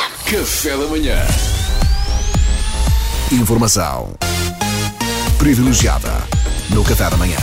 Café da manhã. Informação privilegiada no Café da Manhã.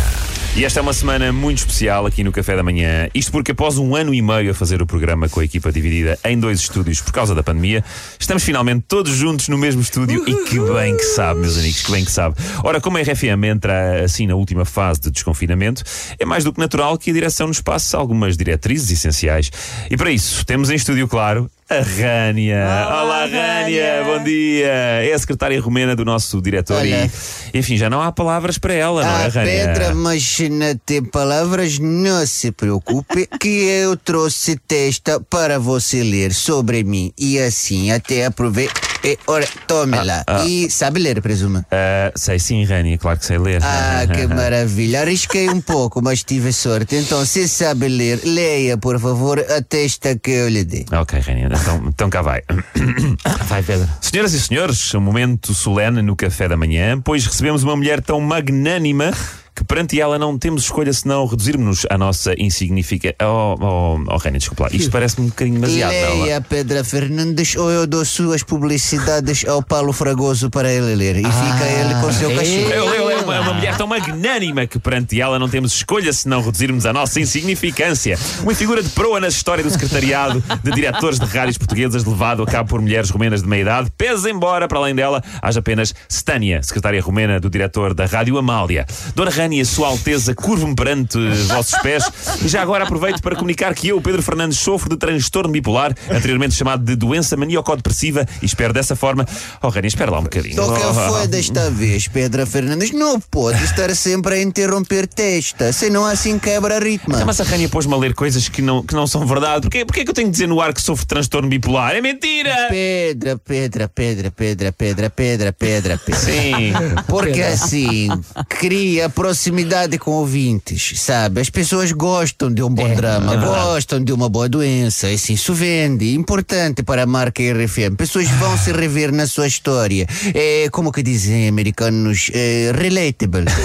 E esta é uma semana muito especial aqui no Café da Manhã. Isto porque após um ano e meio a fazer o programa com a equipa dividida em dois estúdios por causa da pandemia, estamos finalmente todos juntos no mesmo estúdio e que bem que sabe, meus amigos, que bem que sabe. Ora, como a RFM entra assim na última fase de desconfinamento, é mais do que natural que a direção nos passe algumas diretrizes essenciais. E para isso, temos em estúdio, claro, a Rânia. Olá, Olá, Rânia. Rânia. Bom dia. É a secretária romena do nosso diretor Olha. e, enfim, já não há palavras para ela, não é, Ah, Rânia? Pedra, mas não tem palavras, não se preocupe, que eu trouxe texto para você ler sobre mim. E assim, até aproveite. E, ora, tome lá. ah. E sabe ler, presumo? Ah, sei sim, Rânia, claro que sei ler. Ah, que maravilha. Arrisquei um pouco, mas tive sorte. Então, se sabe ler, leia, por favor, a testa que eu lhe dei. Ok, Rânia, então, então cá vai. Vai, Pedro. Senhoras e senhores, um momento solene no café da manhã, pois recebemos uma mulher tão magnânima que perante ela não temos escolha senão reduzirmos a nossa insignificância. Oh, oh, oh desculpa lá, isto parece-me um bocadinho demasiado. não é? Leia, Pedra Fernandes, ou eu dou suas publicidades ao Paulo Fragoso para ele ler. E fica ele com seu cachorro. Eu, uma, uma mulher tão magnânima que perante ela não temos escolha senão reduzirmos a nossa insignificância. Uma figura de proa na história do secretariado de diretores de rádios portuguesas, levado a cabo por mulheres romenas de meia idade, pese embora, para além dela, haja apenas Stânia, secretária romena do diretor da Rádio Amália. Dona Rânia, Sua Alteza, curvo-me perante vossos pés e já agora aproveito para comunicar que eu, Pedro Fernandes, sofro de transtorno bipolar, anteriormente chamado de doença maníaco-depressiva, e espero dessa forma. Oh, Rânia, espera lá um bocadinho. Então que Oh, oh. foi desta vez, Pedra Fernandes? Não pode estar sempre a interromper testa, senão assim quebra ritmo. Ah, Mas a Rânia pôs-me a ler coisas que não, que não são verdade. Porquê, porquê que eu tenho de dizer no ar que sofro de transtorno bipolar? É mentira! Pedra, pedra, pedra, pedra, pedra, pedra, pedra, pedra. Sim. Porque assim cria proximidade com ouvintes, sabe? As pessoas gostam de um bom drama, gostam de uma boa doença, e assim, isso vende. Importante para a marca RFM. Pessoas vão se rever na sua história. É como que dizem americanos, é, relatable.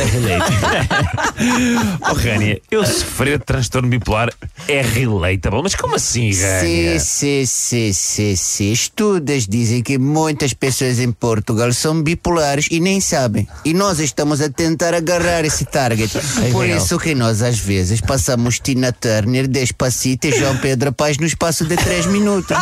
Oh, Rânia, eu sofrer de transtorno bipolar é relatable. Mas como assim, Sim, Rânia? sim, sim, sim, sim. Estudos dizem que muitas pessoas em Portugal são bipolares e nem sabem. E nós estamos a tentar agarrar esse target. Por real. isso que nós, às vezes, passamos Tina Turner, Despacito e João Pedro Paz no espaço de 3 minutos.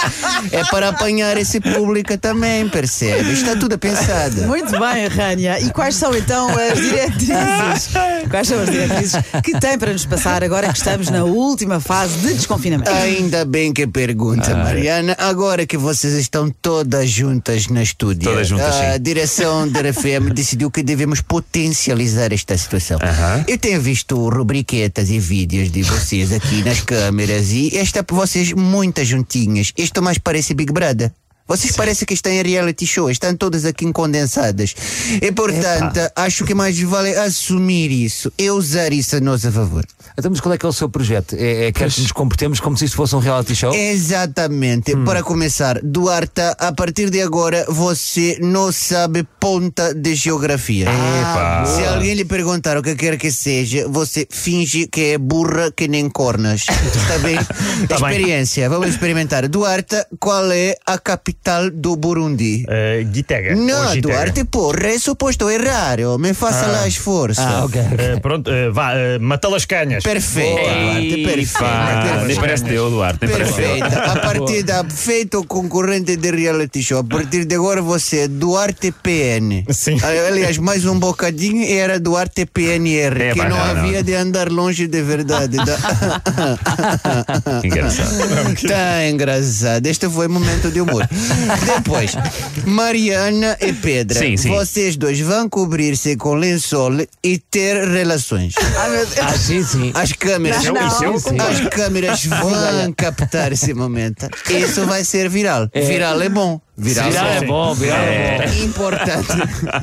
É para apanhar esse público também, percebe? Está tudo pensado. Muito bem, Rânia. E quais são então as diretrizes? Quais são as diretrizes que tem para nos passar agora que estamos na última fase de desconfinamento? Ainda bem que pergunta, Mariana. Agora que vocês estão todas juntas na estúdio, Todas juntas, a sim. direção da RFM decidiu que devemos potencializar esta situação. Aham. Eu tenho visto rubriquetas e vídeos de vocês aqui nas câmeras e esta por vocês muitas juntinhas. Isto mais parece Big Brother. Vocês parecem que estão em reality show, estão todas aqui condensadas. E portanto, acho que mais vale assumir isso e usar isso a nosso favor. Então, mas qual é que é o seu projeto? É, é quer que nos comportemos como se isto fosse um reality show? Exatamente. Para começar, Duarte, a partir de agora você não sabe ponta de geografia. Epá. Se alguém lhe perguntar o que quer que seja, você finge que é burra que nem cornas. Está bem? Experiência. Vamos experimentar. Duarte, qual é a capital do Burundi? Uh, Gitega. Não, Gitega. Duarte, porra, é suposto errar. Me faça lá esforço. Ah, ok. Uh, pronto, uh, vá, uh, Matalas Canhas. Perfeito, Duarte, perfeito. Nem parece teu, Duarte, nem. Perfeito. A partir da feito concorrente de reality show. A partir de agora você é Duarte PN. Sim. Aliás, mais um bocadinho e era Duarte PNR, É, que não, não, não. havia de andar longe de verdade. Da- Engraçado. tá engraçado. Este foi o momento de humor. Depois, Mariana e Pedra. Sim, sim. Vocês dois vão cobrir-se com lençol e ter relações. Deus. Ah, sim, sim. As câmeras, Não, não. Isso eu concordo. as câmeras vão captar esse momento. Isso vai ser viral. Viral é bom. Viral. Viral é bom, viral é bom. Importante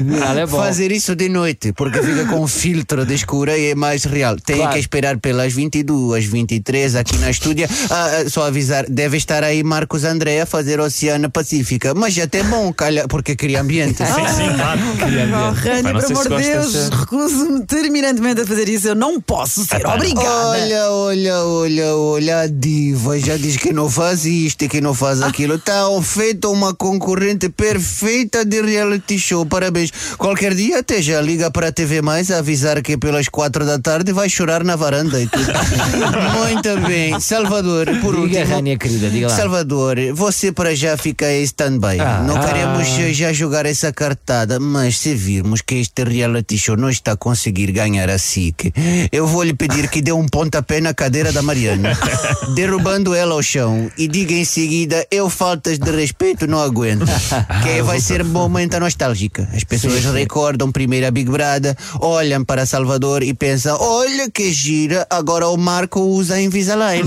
Viral é bom. fazer isso de noite, porque fica com um filtro de escura e é mais real. Tem Claro. que esperar pelas 22, 23 aqui na estúdio. Ah, ah, só avisar, deve estar aí Marcos André a fazer Oceana Pacífica. Mas já até bom, calha, porque cria ambiente. Sim, sim, claro. Oh, Rani, Pá, não por sei se amor de Deus, recuso-me terminantemente a fazer isso. Eu não posso ser obrigada. Olha, olha, olha, olha, a diva já diz que não faz isto e que não faz aquilo. Está feita uma concorrente perfeita de reality show. Parabéns. Qualquer dia até já liga para a TV Mais a avisar que pelas quatro da tarde vai chorar na varanda e tudo. Muito bem. Salvador, por Diga, último. Rania querida, diga lá. Salvador, você para já fica em stand-by. Ah. não queremos Ah. eh, já jogar essa cartada, mas se virmos que este reality show não está a conseguir ganhar a SIC, eu vou lhe pedir que dê um pontapé na cadeira da Mariana, derrubando ela ao chão e diga em seguida: Eu faltas de respeito não aguento. Que vai ser um momento nostálgica. As pessoas recordam primeiro a Big Brother, olham para Salvador e pensam: Olha que gira, agora o Marco usa Invisalign.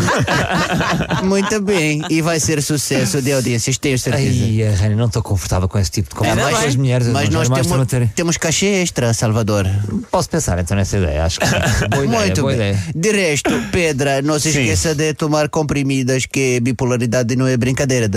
Muito bem, e vai ser sucesso de audiências, tenho certeza. Ai, a Rania, não estou confortável com esse tipo de conversa. Mais bem. as mulheres, Mas as nós temos, matéria. temos cachê extra, Salvador. Posso pensar então nessa ideia, acho que sim. boa ideia, Muito boa bem. ideia. De resto, Pedra, não se Sim. esqueça de tomar comprimidas, que bipolaridade não é brincadeira.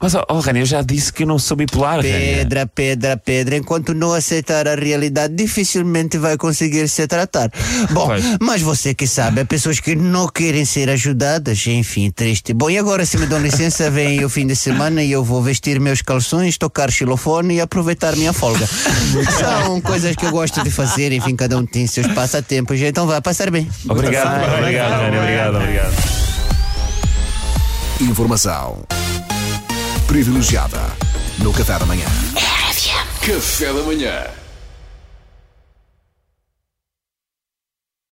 Mas, oh, oh Rani, eu já disse que eu não sou bipolar, Rani. Pedra, pedra, pedra. Enquanto não aceitar a realidade, dificilmente vai conseguir se tratar. Bom, Pois. mas você que sabe, há pessoas que não querem ser ajudadas. Enfim, triste. Bom, e agora, se me dão licença, vem o fim de semana e eu vou vestir meus calções, tocar xilofone e aproveitar minha folga. São coisas que eu gosto de fazer. Enfim, cada um tem seus passatempos. Então vai passar bem. Obrigado, obrigado, Rani, obrigado, obrigado. Informação privilegiada no Café da Manhã. Café da Manhã.